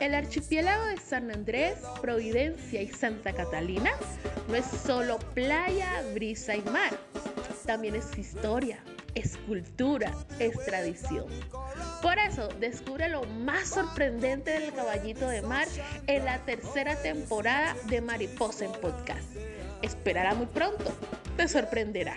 El archipiélago de San Andrés, Providencia y Santa Catalina no es solo playa, brisa y mar, también es historia, es cultura, es tradición. Por eso, descubre lo más sorprendente del caballito de mar en la tercera temporada de Mariposa en Podcast. Esperará muy pronto, te sorprenderá.